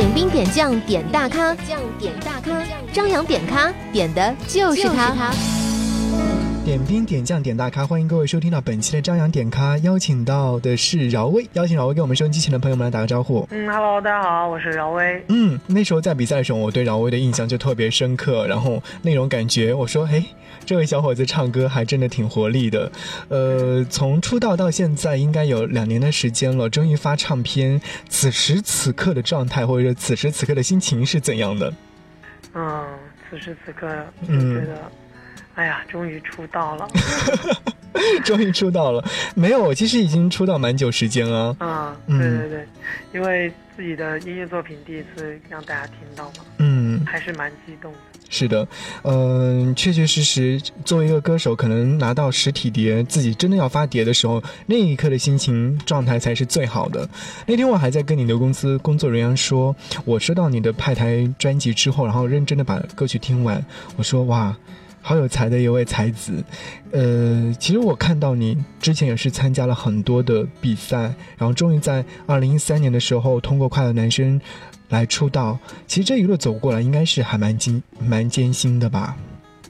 点兵点将点大咖，点大咖，张扬点咖点的就是他。点兵点将点大咖，欢迎各位收听到本期的张扬点咖，邀请到的是饶威，邀请饶威给我们收音机前的朋友们来打个招呼。嗯，Hello，大家好，我是饶威。嗯，那时候在比赛的时候，我对饶威的印象就特别深刻，然后那种感觉，我说，哎，这位小伙子唱歌还真的挺活力的。呃，从出道到现在应该有两年的时间了，终于发唱片，此时此刻的状态或者说此时此刻的心情是怎样的？嗯，此时此刻就嗯觉得，哎呀，终于出道了。终于出道了，没有，我其实已经出道蛮久时间了。嗯，嗯对对对，因为自己的音乐作品第一次让大家听到嘛，嗯，还是蛮激动的。是的，嗯、确确实实，作为一个歌手，可能拿到实体碟，自己真的要发碟的时候，那一刻的心情状态才是最好的。那天我还在跟你的公司工作人员说，我收到你的派台专辑之后，然后认真的把歌曲听完，我说哇。好有才的一位才子，呃，其实我看到你之前也是参加了很多的比赛，然后终于在二零一三年的时候通过《快乐男声》来出道。其实这一路走过来，应该是还蛮艰蛮艰辛的吧？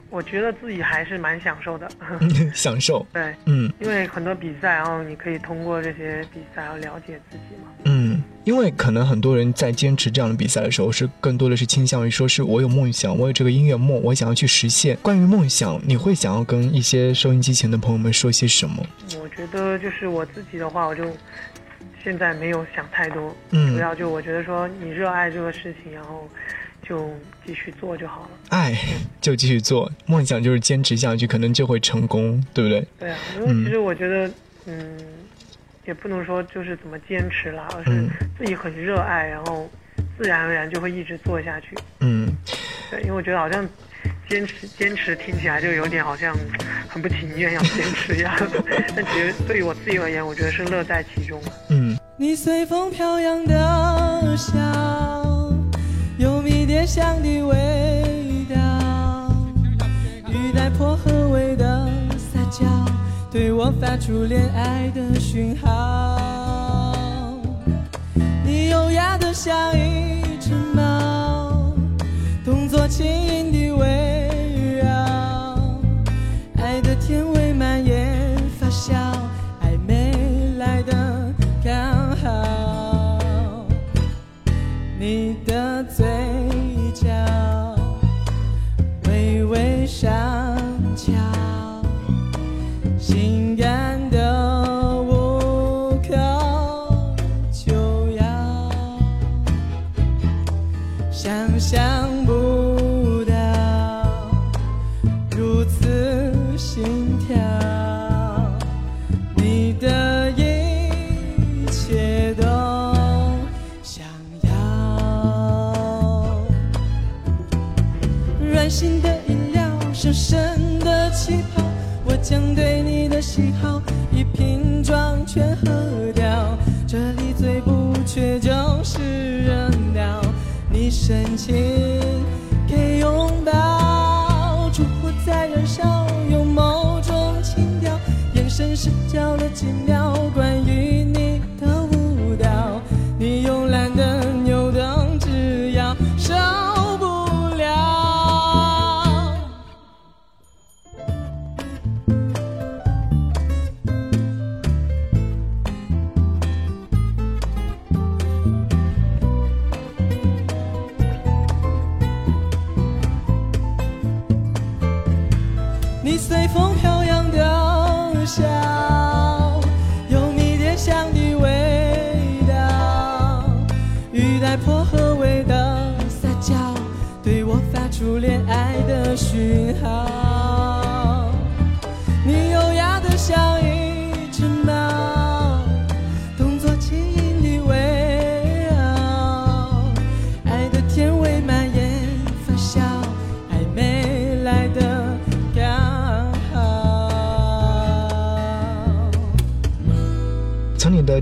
我觉得自己还是蛮享受的。享受，对，嗯因为很多比赛，然后你可以通过这些比赛，然后了解自己嘛。嗯，因为可能很多人在坚持这样的比赛的时候，是更多的是倾向于说是我有梦想，我有这个音乐梦，我想要去实现。关于梦想，你会想要跟一些收音机前的朋友们说些什么？我觉得就是我自己的话，我就现在没有想太多，嗯主要就我觉得说你热爱这个事情，然后就继续做就好了。爱就继续做，梦想就是坚持下去，可能就会成功，对不对？对啊，因为其实我觉得，嗯，也不能说就是怎么坚持啦，而是嗯自己很热爱，然后自然而然就会一直做下去。嗯，对，因为我觉得好像坚持坚持听起来就有点好像很不情愿要坚持一样，但其实对于我自己而言，我觉得是乐在其中。嗯，你随风飘扬的笑，有迷迭香的味道，雨带薄荷味的撒娇，对我发出恋爱的讯号。你优雅的像一只猫，动作轻盈的深情给拥抱，烛火在燃烧，有某种情调，眼神失焦了几秒，讯号。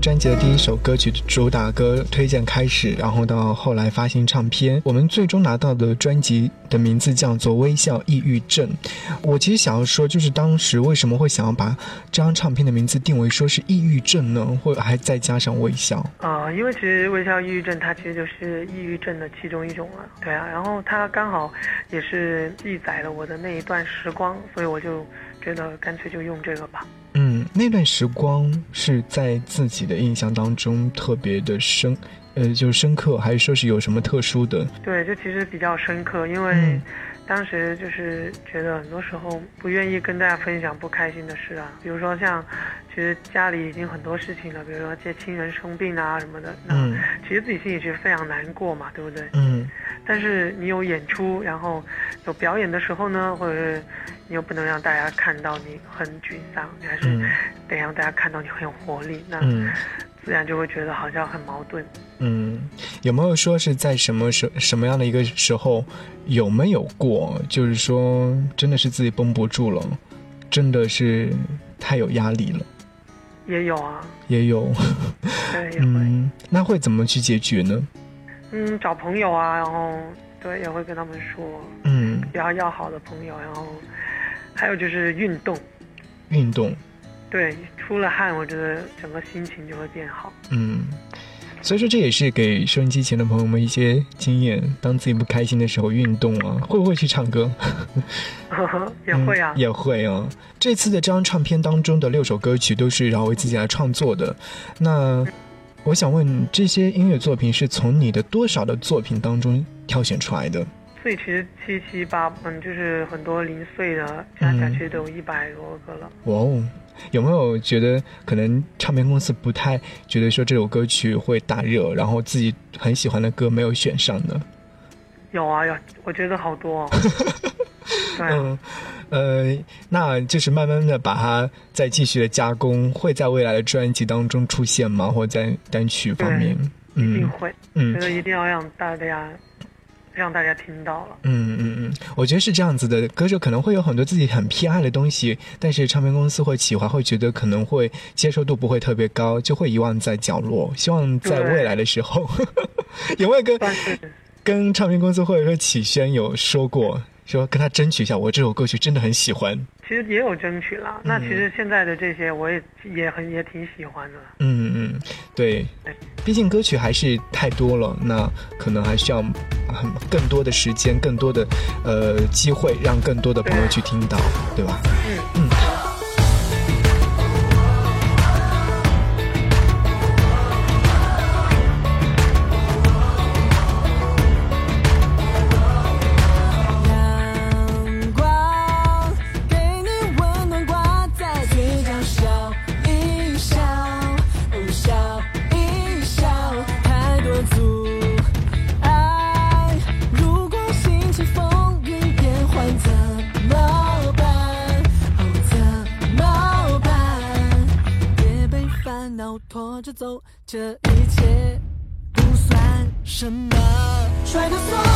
专辑的第一首歌曲主打歌推荐开始，然后到后来发行唱片，我们最终拿到的专辑的名字叫做《微笑抑郁症》。我其实想要说，就是当时为什么会想要把这张唱片的名字定为说是抑郁症呢？或还再加上微笑？呃，因为其实微笑抑郁症它其实就是抑郁症的其中一种了，对啊。然后它刚好也是记载了我的那一段时光，所以我就觉得干脆就用这个吧。嗯，那段时光是在自己的印象当中特别的深，呃，就深刻，还是说是有什么特殊的？对，就其实比较深刻，因为嗯当时就是觉得很多时候不愿意跟大家分享不开心的事啊，比如说像，其实家里已经很多事情了，比如说接亲人生病啊什么的，那嗯其实自己心里其实非常难过嘛，对不对？嗯但是你有演出，然后有表演的时候呢，或者是你又不能让大家看到你很沮丧，你还是嗯得让大家看到你很有活力，那嗯自然就会觉得好像很矛盾。嗯，有没有说是在什么时什么样的一个时候，有没有过，就是说真的是自己绷不住了，真的是太有压力了，也有啊，也有，对，嗯，那会怎么去解决呢？嗯，找朋友啊，然后对，也会跟他们说，嗯，比较要好的朋友，然后还有就是运动，运动，对，出了汗，我觉得整个心情就会变好。嗯，所以说这也是给收音机前的朋友们一些经验，当自己不开心的时候运动啊，会不会去唱歌？也会啊嗯，也会啊。这次的这张唱片当中的六首歌曲都是饶为自己来创作的。那我想问，这些音乐作品是从你的多少的作品当中挑选出来的？所以其实七七八，嗯，就是很多零碎的加起来嗯其实都有一百多个了。哇哦，有没有觉得可能唱片公司不太觉得说这首歌曲会大热，然后自己很喜欢的歌没有选上呢？有啊有，我觉得好多、哦。对啊，嗯，呃，那就是慢慢的把它再继续的加工，会在未来的专辑当中出现吗？或者在单曲方面？嗯一定会，嗯觉得一定要让大家让大家听到了。嗯嗯嗯，我觉得是这样子的，歌手可能会有很多自己很偏爱的东西，但是唱片公司会企划，会觉得可能会接受度不会特别高，就会遗忘在角落。希望在未来的时候，有没有跟跟唱片公司或者说启轩有说过，说跟他争取一下，我这首歌曲真的很喜欢。其实也有争取啦。那其实现在的这些我也也很也挺喜欢的。嗯嗯，对，毕竟歌曲还是太多了，那可能还需要很更多的时间，更多的呃机会，让更多的朋友去听到，对吧？嗯阳 so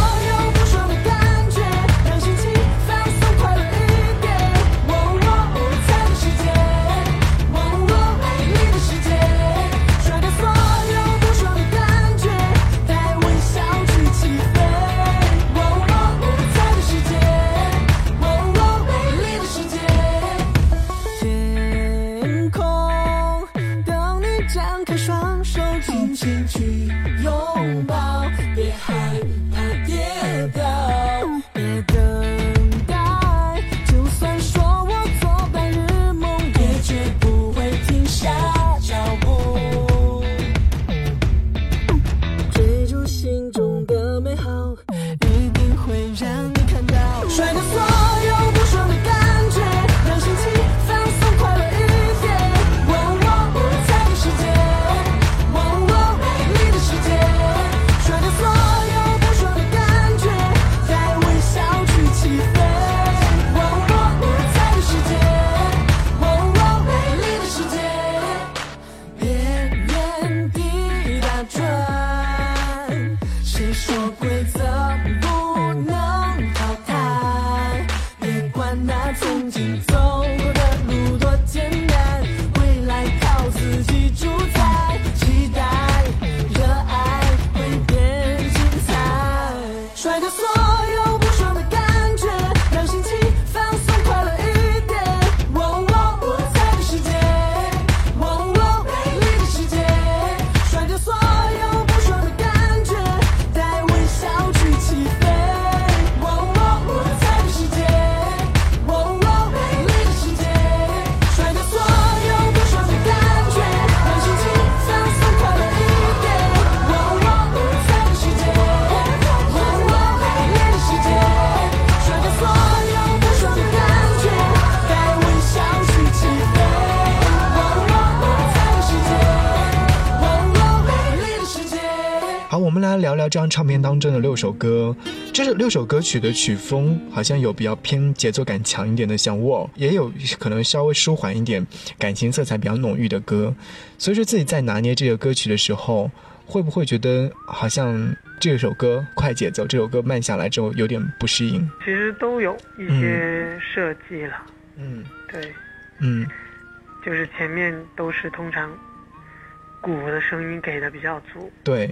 这张唱片当中的六首歌。这六首歌曲的曲风好像有比较偏节奏感强一点的，像《War》，也有可能稍微舒缓一点、感情色彩比较浓郁的歌。所以说自己在拿捏这个歌曲的时候，会不会觉得好像这首歌快节奏，这首歌慢下来之后有点不适应？其实都有一些设计了，嗯对，嗯就是前面都是通常鼓的声音给的比较足，对，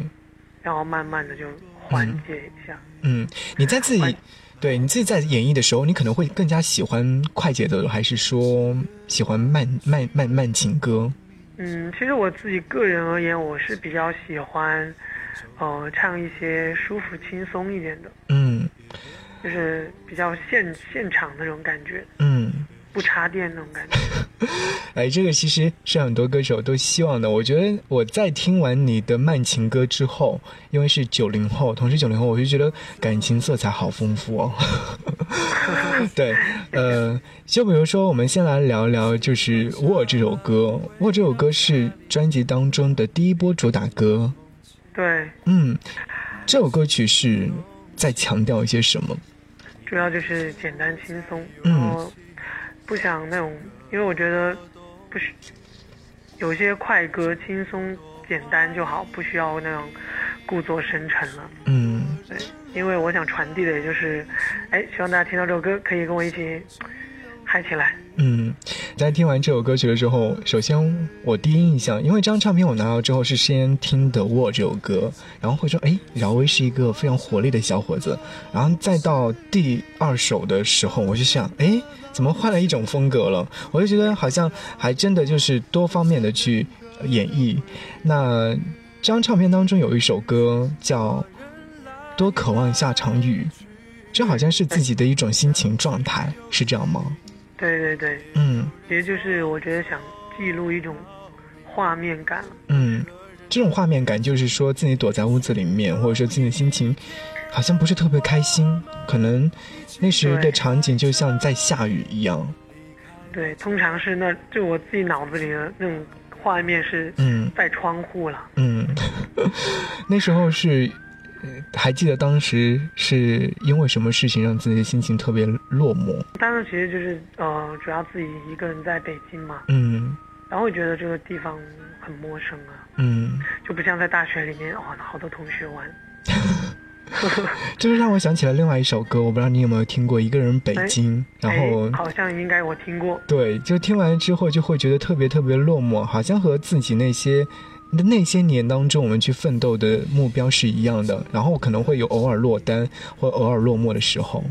然后慢慢的就缓解一下。嗯，你在自己对你自己在演绎的时候，你可能会更加喜欢快节奏的，还是说喜欢慢慢慢慢情歌？嗯，其实我自己个人而言，我是比较喜欢，呃，唱一些舒服轻松一点的，嗯就是比较现现场那种感觉，嗯。不插电那种感觉。哎，这个其实是很多歌手都希望的。我觉得我在听完你的慢情歌之后，因为是九零后，同时九零后，我就觉得感情色彩好丰富哦。对，呃，就比如说，我们先来聊聊，就是《我》这首歌，《我》这首歌是专辑当中的第一波主打歌。对，嗯，这首歌曲是在强调一些什么？主要就是简单轻松，嗯然后不想那种，因为我觉得不需有些快歌轻松简单就好，不需要那种故作深沉了。嗯对，因为我想传递的也就是，哎，希望大家听到这首歌可以跟我一起嗨起来。嗯，在听完这首歌曲的时候，首先我第一印象，因为这张唱片我拿到之后是先听的《我》这首歌，然后会说，哎，饶威是一个非常活力的小伙子，然后再到第二首的时候，我就想，哎，怎么换了一种风格了？我就觉得好像还真的就是多方面的去演绎。那这张唱片当中有一首歌叫《多渴望下场雨》，这好像是自己的一种心情状态，是这样吗？对对对，嗯。其实就是我觉得想记录一种画面感。嗯，这种画面感就是说自己躲在屋子里面，或者说自己的心情好像不是特别开心，可能那时的场景就像在下雨一样。对，通常是那就我自己脑子里的那种画面是嗯在窗户了。嗯，那时候是。呃还记得当时是因为什么事情让自己的心情特别落寞？当时其实就是呃，主要自己一个人在北京嘛，嗯然后会觉得这个地方很陌生啊，嗯，就不像在大学里面哦，好多同学玩。就是让我想起了另外一首歌，我不知道你有没有听过《一个人北京》，然后哎好像应该我听过。对，就听完之后就会觉得特别特别落寞，好像和自己那些那些年当中我们去奋斗的目标是一样的，然后可能会有偶尔落单或偶尔落寞的时候。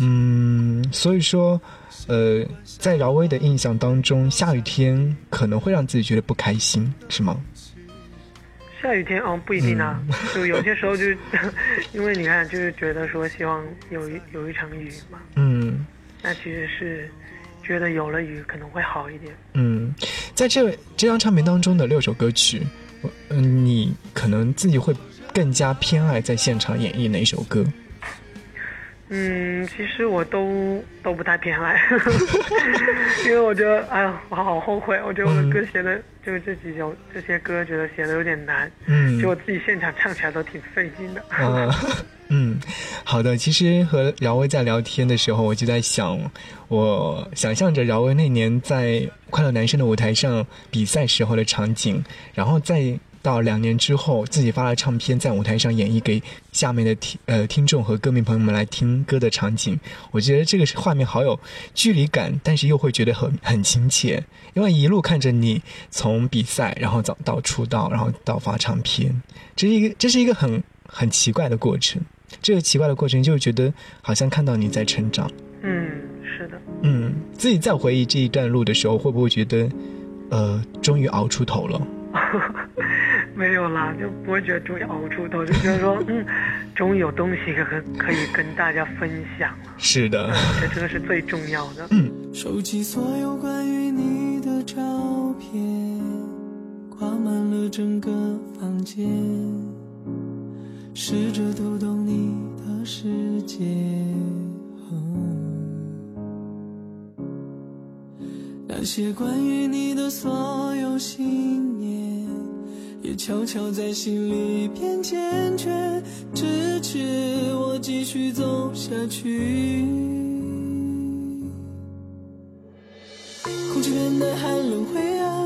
嗯，所以说，呃，在饶威的印象当中，下雨天可能会让自己觉得不开心，是吗？下雨天哦，不一定啊，嗯就有些时候就是，因为你看，就是觉得说希望有一有一场雨嘛，嗯那其实是觉得有了雨可能会好一点。嗯，在这这张唱片当中的六首歌曲，我嗯、你可能自己会更加偏爱在现场演绎哪一首歌？嗯，其实我都都不太偏爱，因为我觉得，哎呀，我好后悔，我觉得我的歌写的、就这几首这些歌，觉得写的有点难，嗯，就我自己现场唱起来都挺费劲的。啊，嗯，好的。其实和饶威在聊天的时候，我就在想，我想象着饶威那年在快乐男生的舞台上比赛时候的场景，然后再到两年之后自己发了唱片，在舞台上演绎给下面的听呃听众和歌迷朋友们来听歌的场景，我觉得这个画面好有距离感，但是又会觉得很很亲切，因为一路看着你从比赛，然后到到出道，然后到发唱片，这是一个这是一个很很奇怪的过程。这个奇怪的过程，就觉得好像看到你在成长。嗯，是的，嗯，自己在回忆这一段路的时候，会不会觉得，呃，终于熬出头了？没有啦，就不会觉得终于熬出头，就觉得说，嗯，终于有东西可可以跟大家分享了，是的，这真的是最重要的。收集所有关于你的照片，挂满了整个房间，试着读懂你的世界。那些关于你的所有信念，也悄悄在心里变坚决，支持我继续走下去。空气变得寒冷灰暗，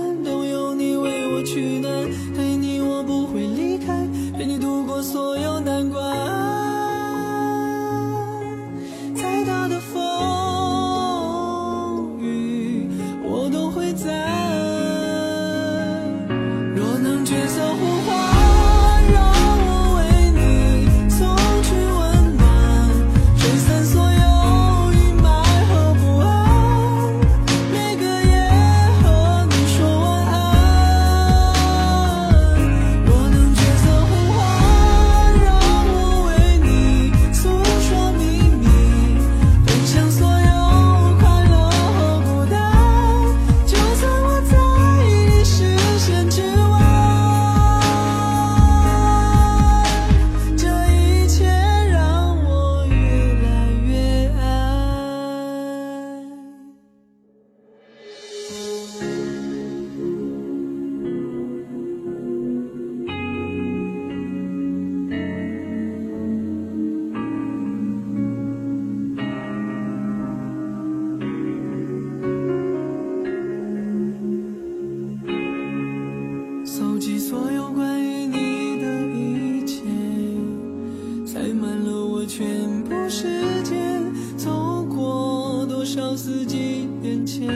少四季变迁，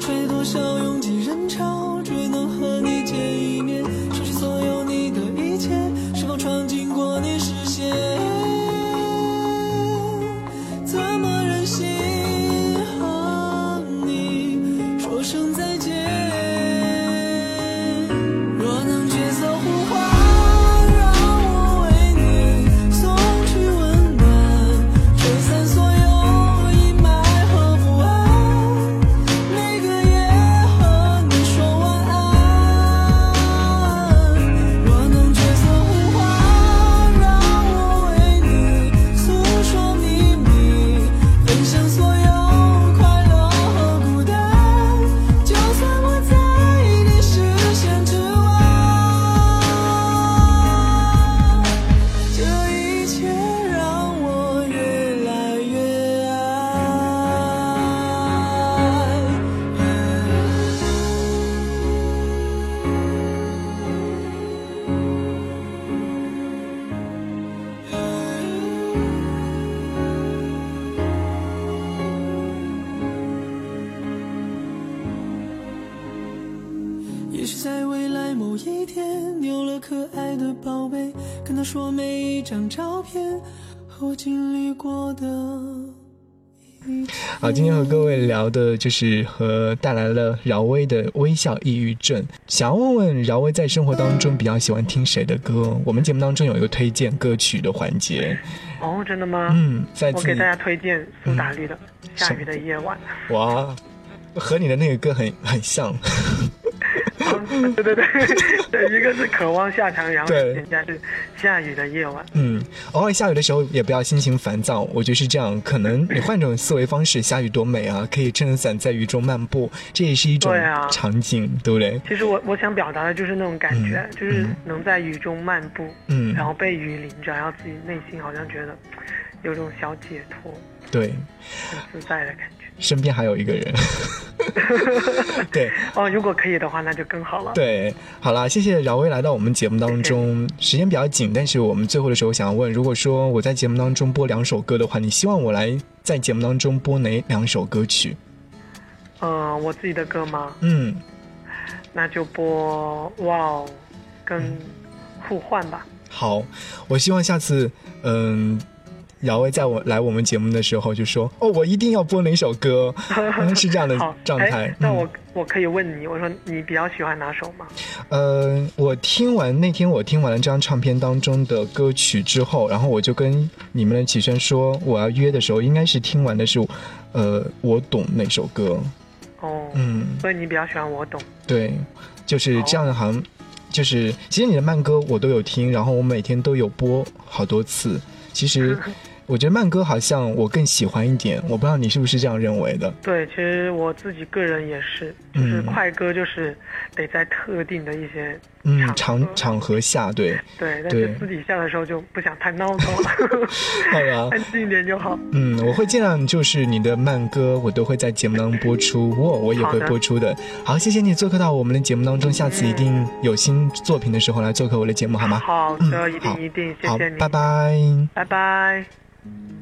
吹多少聊的就是和带来了饶威的微笑抑郁症。想要问问饶威在生活当中比较喜欢听谁的歌？我们节目当中有一个推荐歌曲的环节。哦，真的吗？嗯，在自己我给大家推荐苏打绿的《下雨的夜晚》哇，和你的那个歌很很像。嗯对对对，对，一个是渴望下场，然后对人家是下雨的夜晚。嗯，偶尔下雨的时候也不要心情烦躁，我觉得是这样。可能你换种思维方式，下雨多美啊！可以撑着伞在雨中漫步，这也是一种场景，对不对？其实我我想表达的就是那种感觉，嗯就是嗯能在雨中漫步，嗯然后被雨淋着，然后自己内心好像觉得有种小解脱、对，很自在的感觉。身边还有一个人。对哦，如果可以的话，那就更好了。对，好了，谢谢饶威来到我们节目当中，时间比较紧，但是我们最后的时候想要问，如果说我在节目当中播两首歌的话，你希望我来在节目当中播哪两首歌曲？嗯、我自己的歌吗？嗯，那就播哇哦，跟互换吧。好，我希望下次，嗯。姚薇在我来我们节目的时候就说：“哦，我一定要播哪首歌，嗯是这样的，状态哎。那嗯我、我可以问你，我说你比较喜欢哪首吗？呃，我听完那天我听完了这张唱片当中的歌曲之后，然后我就跟你们的启轩说，我要约的时候应该是听完的是，呃，我懂那首歌。哦，嗯，所以你比较喜欢我懂。对，就是这样的，好像就是其实你的慢歌我都有听，然后我每天都有播好多次。其实我觉得慢歌好像我更喜欢一点，我不知道你是不是这样认为的。对，其实我自己个人也是，就是嗯快歌就是得在特定的一些嗯，场场合下，对，对，但对是私底下的时候就不想太闹 腾了，好吧。安静一点就好。嗯，我会尽量就是你的慢歌，我都会在节目当中播出，我我也会播出的。好，谢谢你做客到我们的节目当中，下次一定有新作品的时候来做客我的节目，好吗？好嗯的，一定一定，谢谢你，，拜拜。拜拜。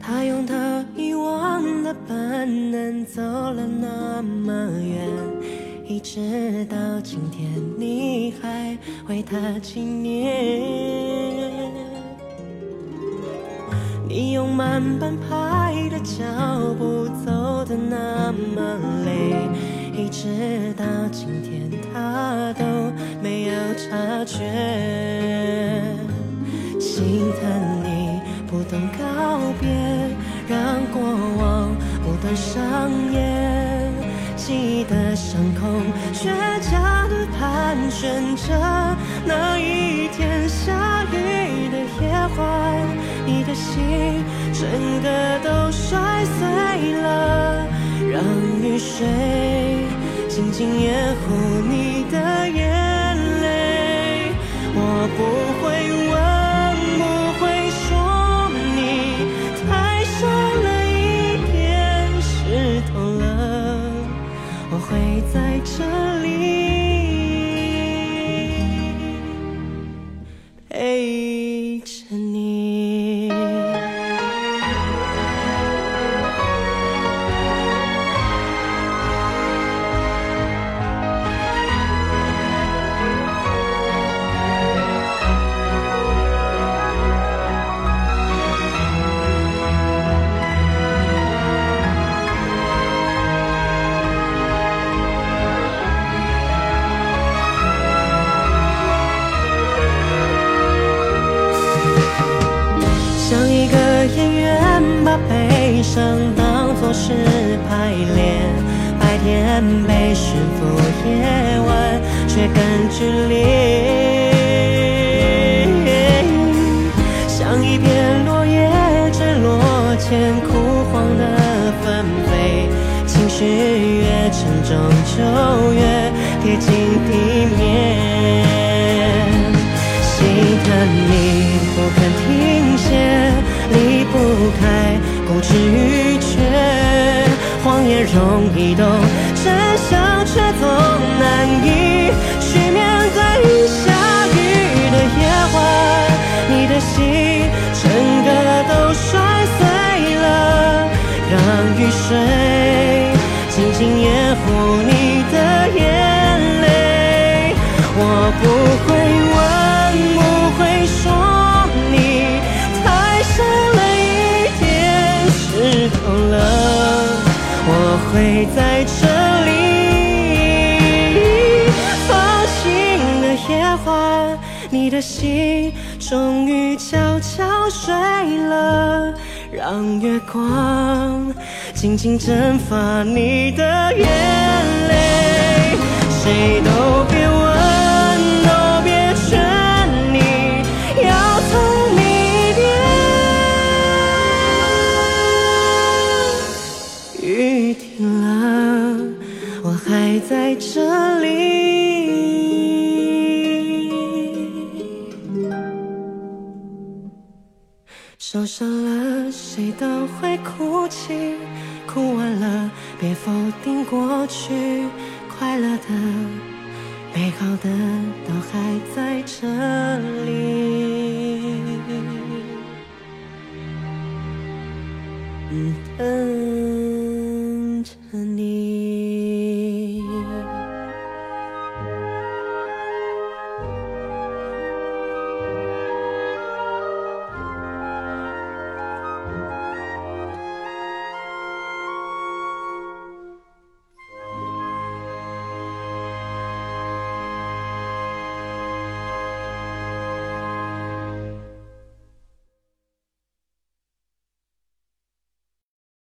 他用他遗忘的本能走了那么远，一直到今天你还为他纪念。你用慢半拍的脚步走的那么累，一直到今天他都没有察觉。心疼你不懂告别，让过往不断上演，记忆的伤口倔强的盘旋着那一天下雨的夜晚，你的心整个都摔碎了，让雨水静静掩护你的眼泪。我不在这里。却更剧烈。像一片落叶坠落前枯黄的纷飞，情绪越沉重就越贴近地面。心疼你不肯停歇，离不开固执与倔，谎言容易懂，真相却总难以心整个都摔碎了，让雨水静静掩护你的眼泪。我不会问，不会说，你太傻了一点湿透了，我会在这里。放晴的夜晚，你的心终于悄悄睡了，让月光静静蒸发你的眼泪。谁都别问，都别劝你要聪明一点。雨停了，我还在受伤了，谁都会哭泣，哭完了，别否定过去，快乐的、美好的都还在这里。等着你。